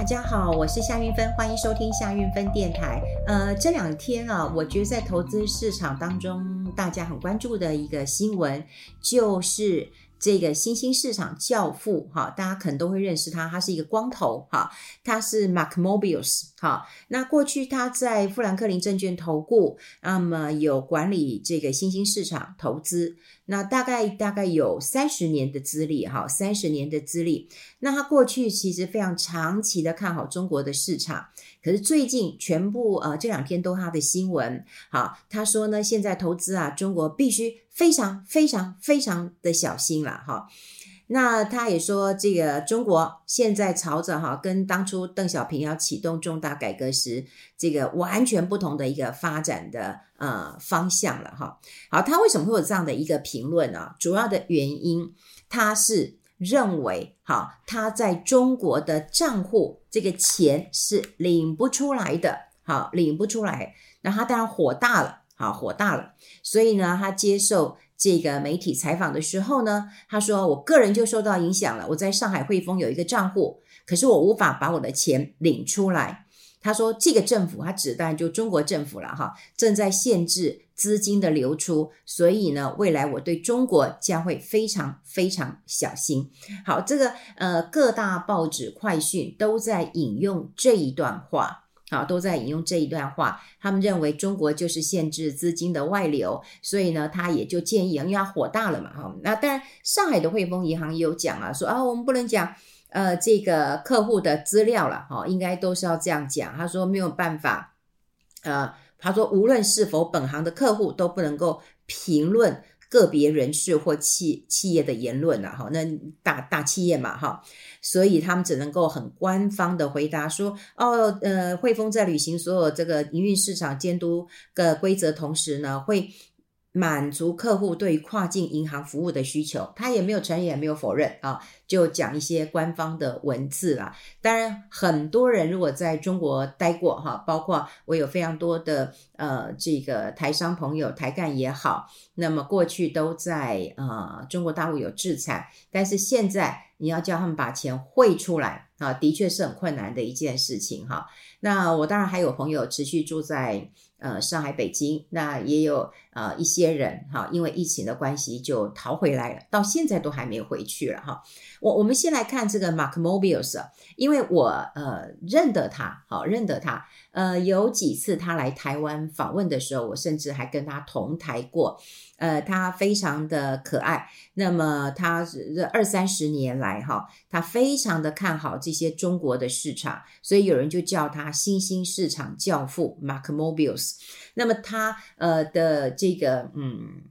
大家好，我是夏韵芬，欢迎收听夏韵芬电台。呃，这两天啊，我觉得在投资市场当中，大家很关注的一个新闻就是。这个新兴市场教父哈，大家可能都会认识他，他是一个光头哈，他是 Mark Mobius 哈。那过去他在富兰克林证券投顾，那么有管理这个新兴市场投资，那大概大概有三十年的资历哈，三十年的资历。那他过去其实非常长期的看好中国的市场，可是最近全部呃这两天都他的新闻，好，他说呢，现在投资啊，中国必须。非常非常非常的小心了哈，那他也说，这个中国现在朝着哈跟当初邓小平要启动重大改革时，这个完全不同的一个发展的呃方向了哈。好，他为什么会有这样的一个评论呢？主要的原因，他是认为哈他在中国的账户这个钱是领不出来的，好领不出来，那他当然火大了。好，火大了，所以呢，他接受这个媒体采访的时候呢，他说：“我个人就受到影响了。我在上海汇丰有一个账户，可是我无法把我的钱领出来。”他说：“这个政府，他指代就中国政府了哈，正在限制资金的流出，所以呢，未来我对中国将会非常非常小心。”好，这个呃，各大报纸快讯都在引用这一段话。好，都在引用这一段话。他们认为中国就是限制资金的外流，所以呢，他也就建议，因为他火大了嘛，哈。那当然，上海的汇丰银行也有讲啊，说啊，我们不能讲呃这个客户的资料了，哈，应该都是要这样讲。他说没有办法，呃，他说无论是否本行的客户都不能够评论。个别人士或企企业的言论了哈，那大大企业嘛哈，所以他们只能够很官方的回答说，哦，呃，汇丰在履行所有这个营运市场监督的规则同时呢，会。满足客户对于跨境银行服务的需求，他也没有承认，也没有否认啊，就讲一些官方的文字啦。当然，很多人如果在中国待过哈，包括我有非常多的呃这个台商朋友、台干也好，那么过去都在呃中国大陆有资产，但是现在你要叫他们把钱汇出来啊，的确是很困难的一件事情哈。那我当然还有朋友持续住在。呃，上海、北京，那也有呃一些人哈，因为疫情的关系就逃回来了，到现在都还没回去了哈。我我们先来看这个 Mark Mobius，因为我呃认得他，好认得他，呃有几次他来台湾访问的时候，我甚至还跟他同台过。呃，他非常的可爱。那么他这二三十年来，哈，他非常的看好这些中国的市场，所以有人就叫他新兴市场教父 Mark Mobius。那么他呃的这个嗯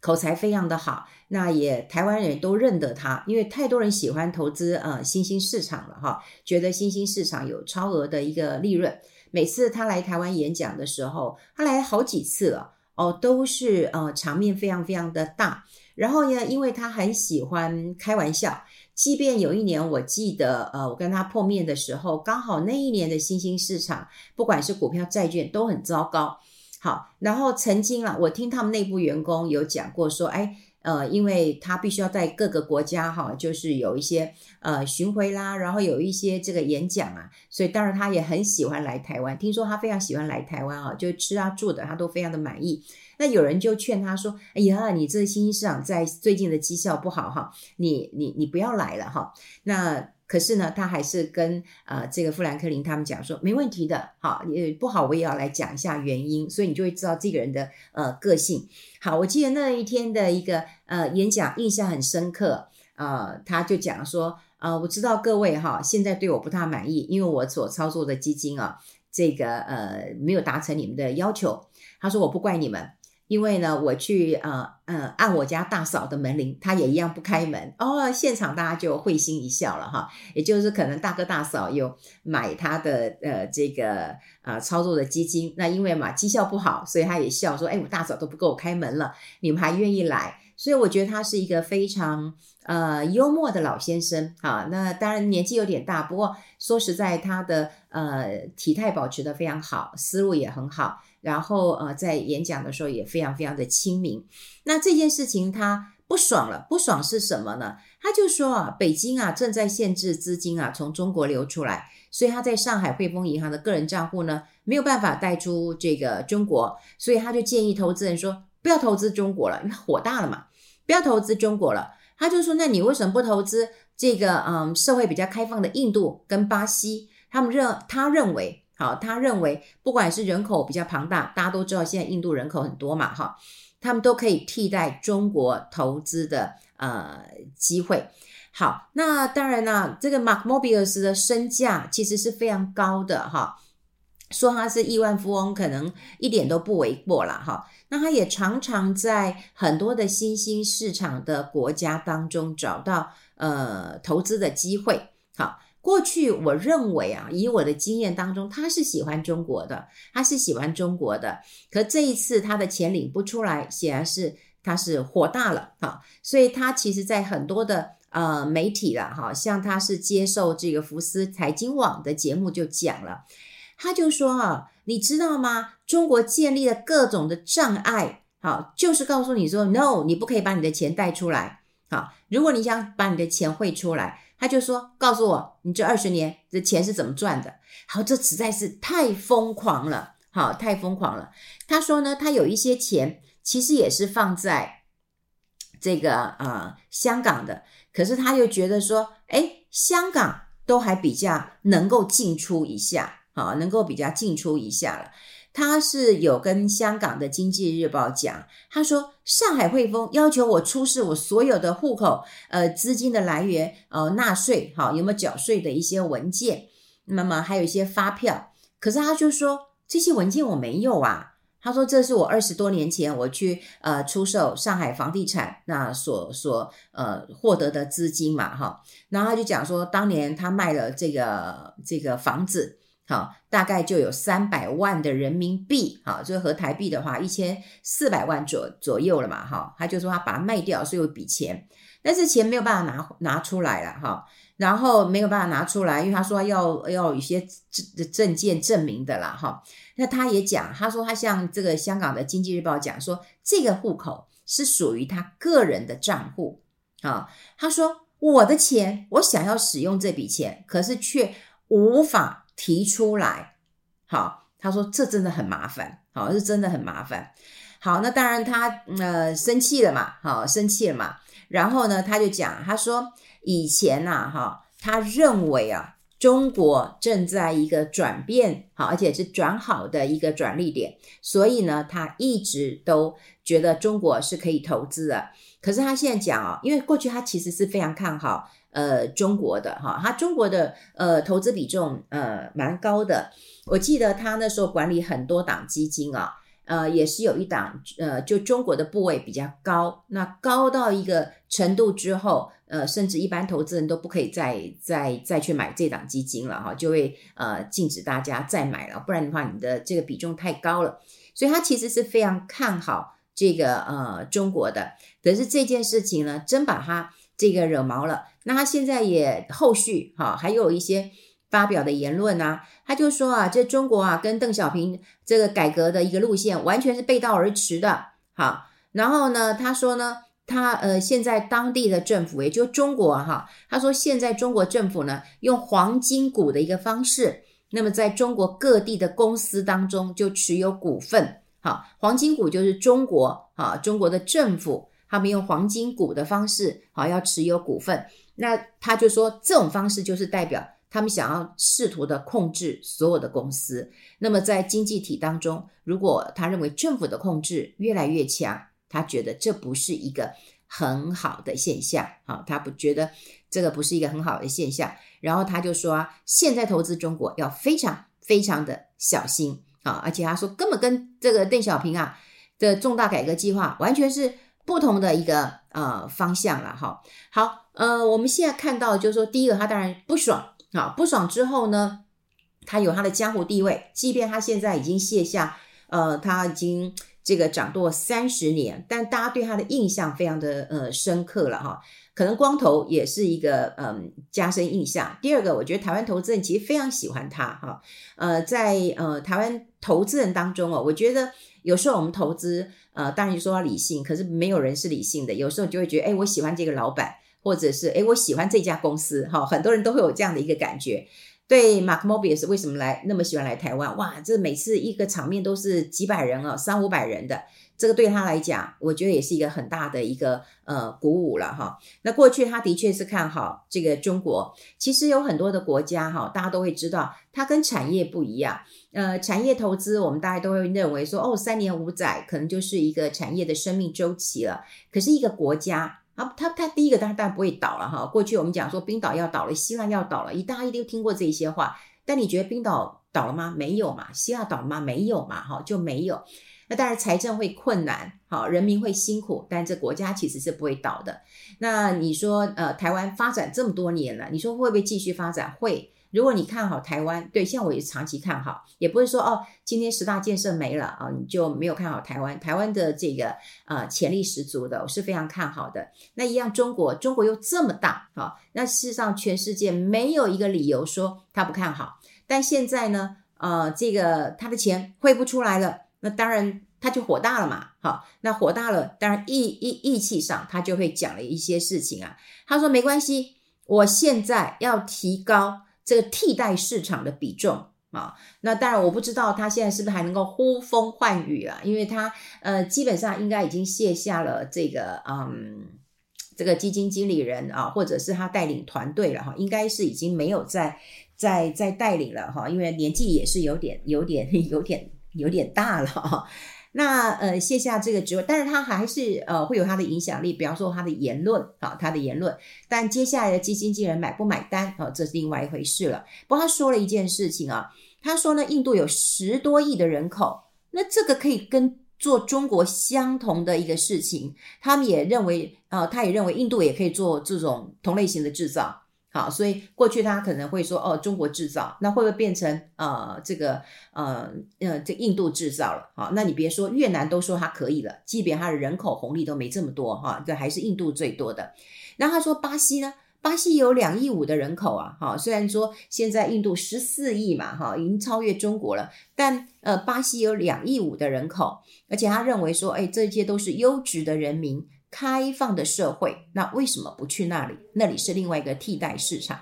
口才非常的好，那也台湾人都认得他，因为太多人喜欢投资呃新兴市场了哈，觉得新兴市场有超额的一个利润。每次他来台湾演讲的时候，他来好几次了。哦，都是呃场面非常非常的大，然后呢，因为他很喜欢开玩笑，即便有一年我记得，呃，我跟他碰面的时候，刚好那一年的新兴市场，不管是股票、债券都很糟糕。好，然后曾经啊，我听他们内部员工有讲过说，哎。呃，因为他必须要在各个国家哈，就是有一些呃巡回啦，然后有一些这个演讲啊，所以当然他也很喜欢来台湾。听说他非常喜欢来台湾啊，就吃啊住的他都非常的满意。那有人就劝他说：“哎呀，你这新兴市场在最近的绩效不好哈，你你你不要来了哈。”那可是呢，他还是跟呃这个富兰克林他们讲说：“没问题的，好，也不好我也要来讲一下原因。”所以你就会知道这个人的呃个性。好，我记得那一天的一个呃演讲印象很深刻，呃，他就讲说，呃，我知道各位哈现在对我不大满意，因为我所操作的基金啊，这个呃没有达成你们的要求。他说我不怪你们。因为呢，我去呃呃按我家大嫂的门铃，他也一样不开门哦。现场大家就会心一笑了哈，也就是可能大哥大嫂有买他的呃这个呃操作的基金，那因为嘛绩效不好，所以他也笑说：“哎，我大嫂都不给我开门了，你们还愿意来？”所以我觉得他是一个非常呃幽默的老先生啊。那当然年纪有点大，不过说实在，他的呃体态保持得非常好，思路也很好。然后呃，在演讲的时候也非常非常的亲民。那这件事情他不爽了。不爽是什么呢？他就说啊，北京啊正在限制资金啊从中国流出来，所以他在上海汇丰银行的个人账户呢没有办法带出这个中国，所以他就建议投资人说不要投资中国了，因为火大了嘛，不要投资中国了。他就说，那你为什么不投资这个嗯社会比较开放的印度跟巴西？他们认他认为。好，他认为不管是人口比较庞大，大家都知道现在印度人口很多嘛，哈，他们都可以替代中国投资的呃机会。好，那当然啦，这个 Mark Mobius 的身价其实是非常高的哈，说他是亿万富翁，可能一点都不为过了哈。那他也常常在很多的新兴市场的国家当中找到呃投资的机会。好。过去我认为啊，以我的经验当中，他是喜欢中国的，他是喜欢中国的。可这一次他的钱领不出来，显然是他是火大了哈。所以他其实在很多的呃媒体了哈，像他是接受这个福斯财经网的节目就讲了，他就说啊，你知道吗？中国建立了各种的障碍，好，就是告诉你说，no，你不可以把你的钱带出来。好，如果你想把你的钱汇出来。他就说：“告诉我，你这二十年这钱是怎么赚的？”好，这实在是太疯狂了，好，太疯狂了。他说呢，他有一些钱其实也是放在这个呃香港的，可是他又觉得说，诶，香港都还比较能够进出一下，好，能够比较进出一下了。他是有跟香港的经济日报讲，他说上海汇丰要求我出示我所有的户口，呃，资金的来源，呃，纳税，好，有没有缴税的一些文件，那么还有一些发票。可是他就说这些文件我没有啊，他说这是我二十多年前我去呃出售上海房地产那所所呃获得的资金嘛，哈，然后他就讲说当年他卖了这个这个房子。好，大概就有三百万的人民币，好，就合台币的话，一千四百万左左右了嘛，哈，他就说他把它卖掉，所以有笔钱，但是钱没有办法拿拿出来了，哈，然后没有办法拿出来，因为他说要要一些证证件证明的啦，哈，那他也讲，他说他向这个香港的经济日报讲说，这个户口是属于他个人的账户，啊，他说我的钱，我想要使用这笔钱，可是却无法。提出来，好，他说这真的很麻烦，好，是真的很麻烦。好，那当然他呃生气了嘛，好，生气了嘛。然后呢，他就讲，他说以前呐、哈，他认为啊，中国正在一个转变，好，而且是转好的一个转捩点，所以呢，他一直都觉得中国是可以投资的。可是他现在讲啊，因为过去他其实是非常看好。呃，中国的哈，他中国的呃投资比重呃蛮高的。我记得他那时候管理很多档基金啊，呃，也是有一档呃，就中国的部位比较高。那高到一个程度之后，呃，甚至一般投资人都不可以再再再去买这档基金了哈，就会呃禁止大家再买了，不然的话你的这个比重太高了。所以他其实是非常看好这个呃中国的，可是这件事情呢，真把他这个惹毛了。那他现在也后续哈，还有一些发表的言论啊，他就说啊，这中国啊跟邓小平这个改革的一个路线完全是背道而驰的。好，然后呢，他说呢，他呃现在当地的政府也就中国哈，他说现在中国政府呢用黄金股的一个方式，那么在中国各地的公司当中就持有股份。好，黄金股就是中国啊，中国的政府他们用黄金股的方式好要持有股份。那他就说，这种方式就是代表他们想要试图的控制所有的公司。那么在经济体当中，如果他认为政府的控制越来越强，他觉得这不是一个很好的现象。好，他不觉得这个不是一个很好的现象。然后他就说啊，现在投资中国要非常非常的小心啊，而且他说根本跟这个邓小平啊的重大改革计划完全是不同的一个呃方向了。哈，好。呃，我们现在看到，就是说，第一个，他当然不爽啊，不爽之后呢，他有他的江湖地位，即便他现在已经卸下，呃，他已经这个掌舵三十年，但大家对他的印象非常的呃深刻了哈。可能光头也是一个嗯、加深印象。第二个，我觉得台湾投资人其实非常喜欢他哈。呃，在呃台湾投资人当中哦，我觉得有时候我们投资，呃，当然说要理性，可是没有人是理性的。有时候就会觉得，哎，我喜欢这个老板，或者是哎，我喜欢这家公司，哈，很多人都会有这样的一个感觉。对，Mark Mobius 为什么来那么喜欢来台湾？哇，这每次一个场面都是几百人哦，三五百人的，这个对他来讲，我觉得也是一个很大的一个呃鼓舞了哈。那过去他的确是看好这个中国，其实有很多的国家哈，大家都会知道，它跟产业不一样。呃，产业投资我们大家都会认为说，哦，三年五载可能就是一个产业的生命周期了。可是一个国家。啊，他他第一个当然当然不会倒了哈。过去我们讲说冰岛要倒了，希腊要倒了，一大家一定听过这些话。但你觉得冰岛倒了吗？没有嘛。希腊倒了吗？没有嘛。哈，就没有。那当然财政会困难，好，人民会辛苦，但这国家其实是不会倒的。那你说，呃，台湾发展这么多年了，你说会不会继续发展？会。如果你看好台湾，对，像我也长期看好，也不是说哦，今天十大建设没了啊，你就没有看好台湾。台湾的这个呃潜力十足的，我是非常看好的。那一样，中国，中国又这么大，好，那事实上全世界没有一个理由说他不看好。但现在呢，呃，这个他的钱汇不出来了，那当然他就火大了嘛，好，那火大了，当然义义义气上他就会讲了一些事情啊。他说没关系，我现在要提高。这个替代市场的比重啊，那当然我不知道他现在是不是还能够呼风唤雨啊，因为他呃基本上应该已经卸下了这个嗯这个基金经理人啊，或者是他带领团队了哈，应该是已经没有在在在带领了哈，因为年纪也是有点有点 有点有点大了。那呃卸下这个职位，但是他还是呃会有他的影响力，比方说他的言论啊，他的言论。但接下来的基金经理人买不买单啊，这是另外一回事了。不过他说了一件事情啊，他说呢，印度有十多亿的人口，那这个可以跟做中国相同的一个事情，他们也认为呃，他也认为印度也可以做这种同类型的制造。好，所以过去他可能会说哦，中国制造，那会不会变成呃这个呃呃这印度制造了？好，那你别说越南都说它可以了，即便它的人口红利都没这么多哈，这还是印度最多的。然后他说巴西呢，巴西有两亿五的人口啊，哈，虽然说现在印度十四亿嘛，哈，已经超越中国了，但呃巴西有两亿五的人口，而且他认为说，哎，这些都是优质的人民。开放的社会，那为什么不去那里？那里是另外一个替代市场。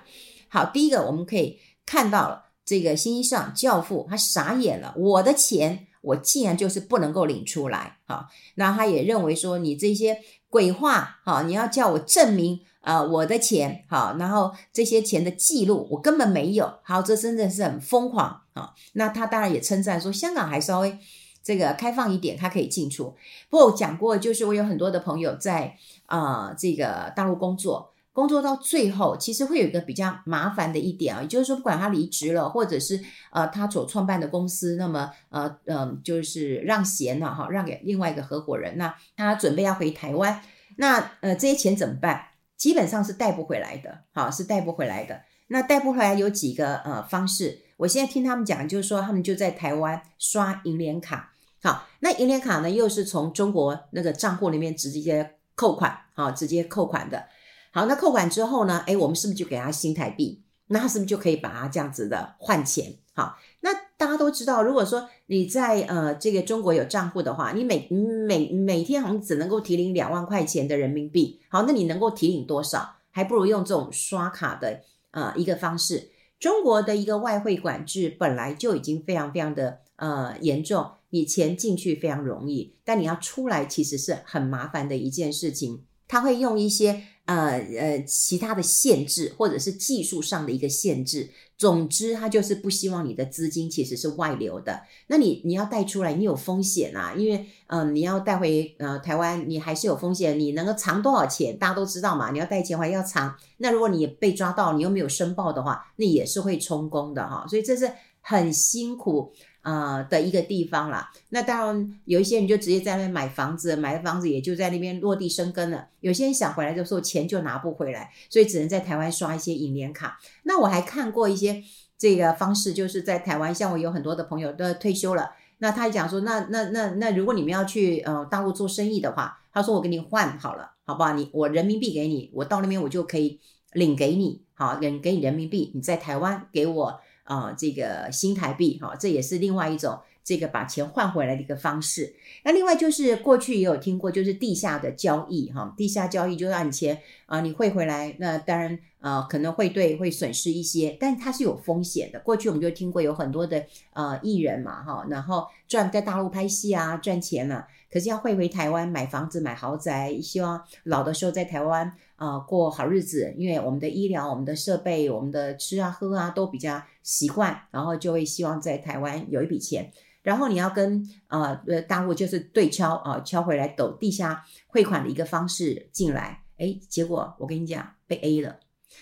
好，第一个我们可以看到了，这个新一上教父他傻眼了，我的钱我竟然就是不能够领出来啊！那他也认为说，你这些鬼话啊，你要叫我证明啊、我的钱好，然后这些钱的记录我根本没有。好，这真的是很疯狂啊！那他当然也称赞说，香港还稍微。这个开放一点，他可以进出。不过我讲过，就是我有很多的朋友在啊、这个大陆工作，工作到最后，其实会有一个比较麻烦的一点啊，也就是说，不管他离职了，或者是呃他所创办的公司，那么呃嗯、呃，就是让贤了哈，让给另外一个合伙人，那他准备要回台湾，那呃这些钱怎么办？基本上是带不回来的，好，是带不回来的。那带不回来有几个呃方式，我现在听他们讲，就是说他们就在台湾刷银联卡。好，那银联卡呢，又是从中国那个账户里面直接扣款，好，直接扣款的。好，那扣款之后呢，诶，我们是不是就给他新台币？那他是不是就可以把它这样子的换钱？好，那大家都知道，如果说你在呃这个中国有账户的话，你每每每天好像只能够提领两万块钱的人民币。好，那你能够提领多少？还不如用这种刷卡的呃一个方式。中国的一个外汇管制本来就已经非常非常的呃严重。你钱进去非常容易，但你要出来其实是很麻烦的一件事情。他会用一些呃呃其他的限制，或者是技术上的一个限制。总之，他就是不希望你的资金其实是外流的。那你你要带出来，你有风险啊，因为嗯、你要带回呃台湾，你还是有风险。你能够藏多少钱，大家都知道嘛。你要带钱回来要藏，那如果你被抓到，你又没有申报的话，那也是会充公的哈。所以这是很辛苦。呃、的一个地方啦，那当然有一些人就直接在那边买房子，买了房子也就在那边落地生根了。有些人想回来的时候钱就拿不回来，所以只能在台湾刷一些银联卡。那我还看过一些这个方式，就是在台湾，像我有很多的朋友都退休了，那他讲说，那那那那如果你们要去呃大陆做生意的话，他说我给你换好了，好不好？你我人民币给你，我到那边我就可以领给你，好，领给你人民币，你在台湾给我。啊、呃，这个新台币哈，这也是另外一种这个把钱换回来的一个方式。那另外就是过去也有听过，就是地下的交易哈，地下交易就是让你钱啊，你汇回来，那当然呃可能会对会损失一些，但它是有风险的。过去我们就听过有很多的呃艺人嘛哈，然后赚在大陆拍戏啊赚钱了，可是要汇回台湾买房子买豪宅，希望老的时候在台湾啊、呃、过好日子，因为我们的医疗、我们的设备、我们的吃啊喝啊都比较习惯，然后就会希望在台湾有一笔钱。然后你要跟呃呃大陆就是对敲啊、敲回来抖地下汇款的一个方式进来，诶，结果我跟你讲被 A 了，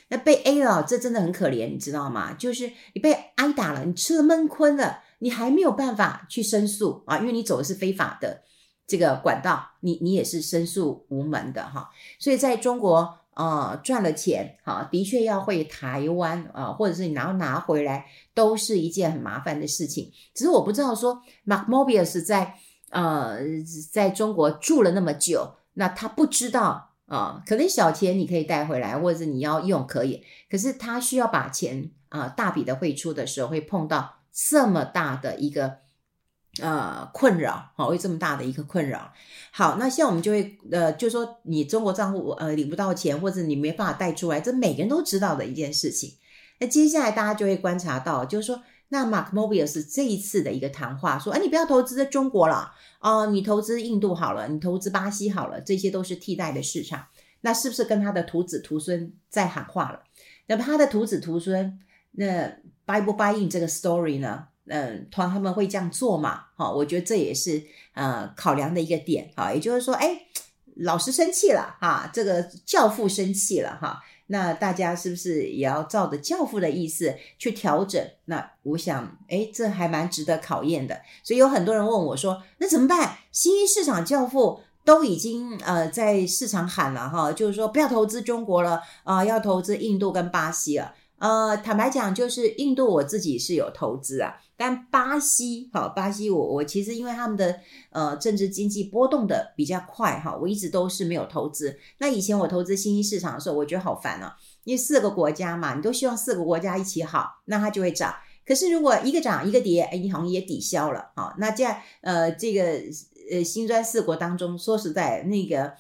那被 A 了，这真的很可怜，你知道吗？就是你被挨打了，你吃了闷亏了，你还没有办法去申诉啊，因为你走的是非法的这个管道，你你也是申诉无门的哈，所以在中国。啊、呃，赚了钱，哈，的确要回台湾啊、或者是你拿拿回来，都是一件很麻烦的事情。只是我不知道说，Mark Mobius 在呃，在中国住了那么久，那他不知道啊、可能小钱你可以带回来，或者你要用可以，可是他需要把钱啊、大笔的汇出的时候，会碰到这么大的一个。呃，困扰，好，会这么大的一个困扰。好，那像我们就会，呃，就说你中国账户呃领不到钱，或者你没办法带出来，这每个人都知道的一件事情。那接下来大家就会观察到，就是说，那 Mark Mobius 这一次的一个谈话，说，哎，你不要投资在中国了，啊、呃，你投资印度好了，你投资巴西好了，这些都是替代的市场。那是不是跟他的徒子徒孙在喊话了？那么他的徒子徒孙，那 buy 不 buy in 这个 story 呢？嗯，他他们会这样做嘛？哈，我觉得这也是呃考量的一个点哈。也就是说，哎，老师生气了哈，这个教父生气了哈，那大家是不是也要照着教父的意思去调整？那我想，哎，这还蛮值得考验的。所以有很多人问我说，那怎么办？新兴市场教父都已经呃在市场喊了哈，就是说不要投资中国了啊，要投资印度跟巴西了。呃，坦白讲，就是印度我自己是有投资啊。但巴西，好，巴西我，我其实因为他们的呃政治经济波动的比较快哈，我一直都是没有投资。那以前我投资新兴市场的时候，我觉得好烦啊，因为四个国家嘛，你都希望四个国家一起好，那它就会涨。可是如果一个涨一个跌，哎，你好像也抵消了啊。那这样呃，这个呃新专四国当中，说实在，那个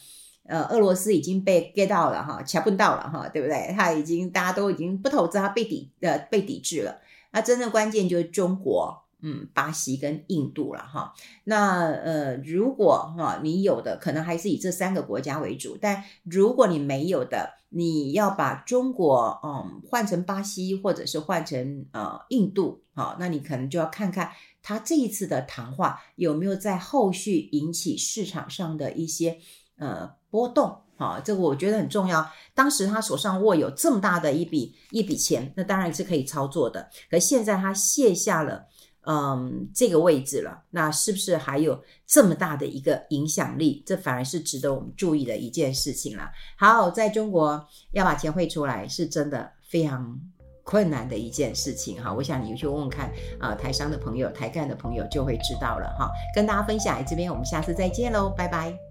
呃俄罗斯已经被 get 到了哈，掐不到了哈，对不对？他已经大家都已经不投资，他被抵呃被抵制了。那真正关键就是中国，嗯，巴西跟印度了哈。那呃，如果哈你有的可能还是以这三个国家为主，但如果你没有的，你要把中国嗯换成巴西或者是换成呃印度，好，那你可能就要看看他这一次的谈话有没有在后续引起市场上的一些呃波动。啊，这个我觉得很重要。当时他手上握有这么大的一笔一笔钱，那当然是可以操作的。可现在他卸下了，嗯，这个位置了，那是不是还有这么大的一个影响力？这反而是值得我们注意的一件事情了。好，在中国要把钱汇出来，是真的非常困难的一件事情哈。我想你去问问看啊，台商的朋友、台干的朋友就会知道了哈。跟大家分享，这边我们下次再见喽，拜拜。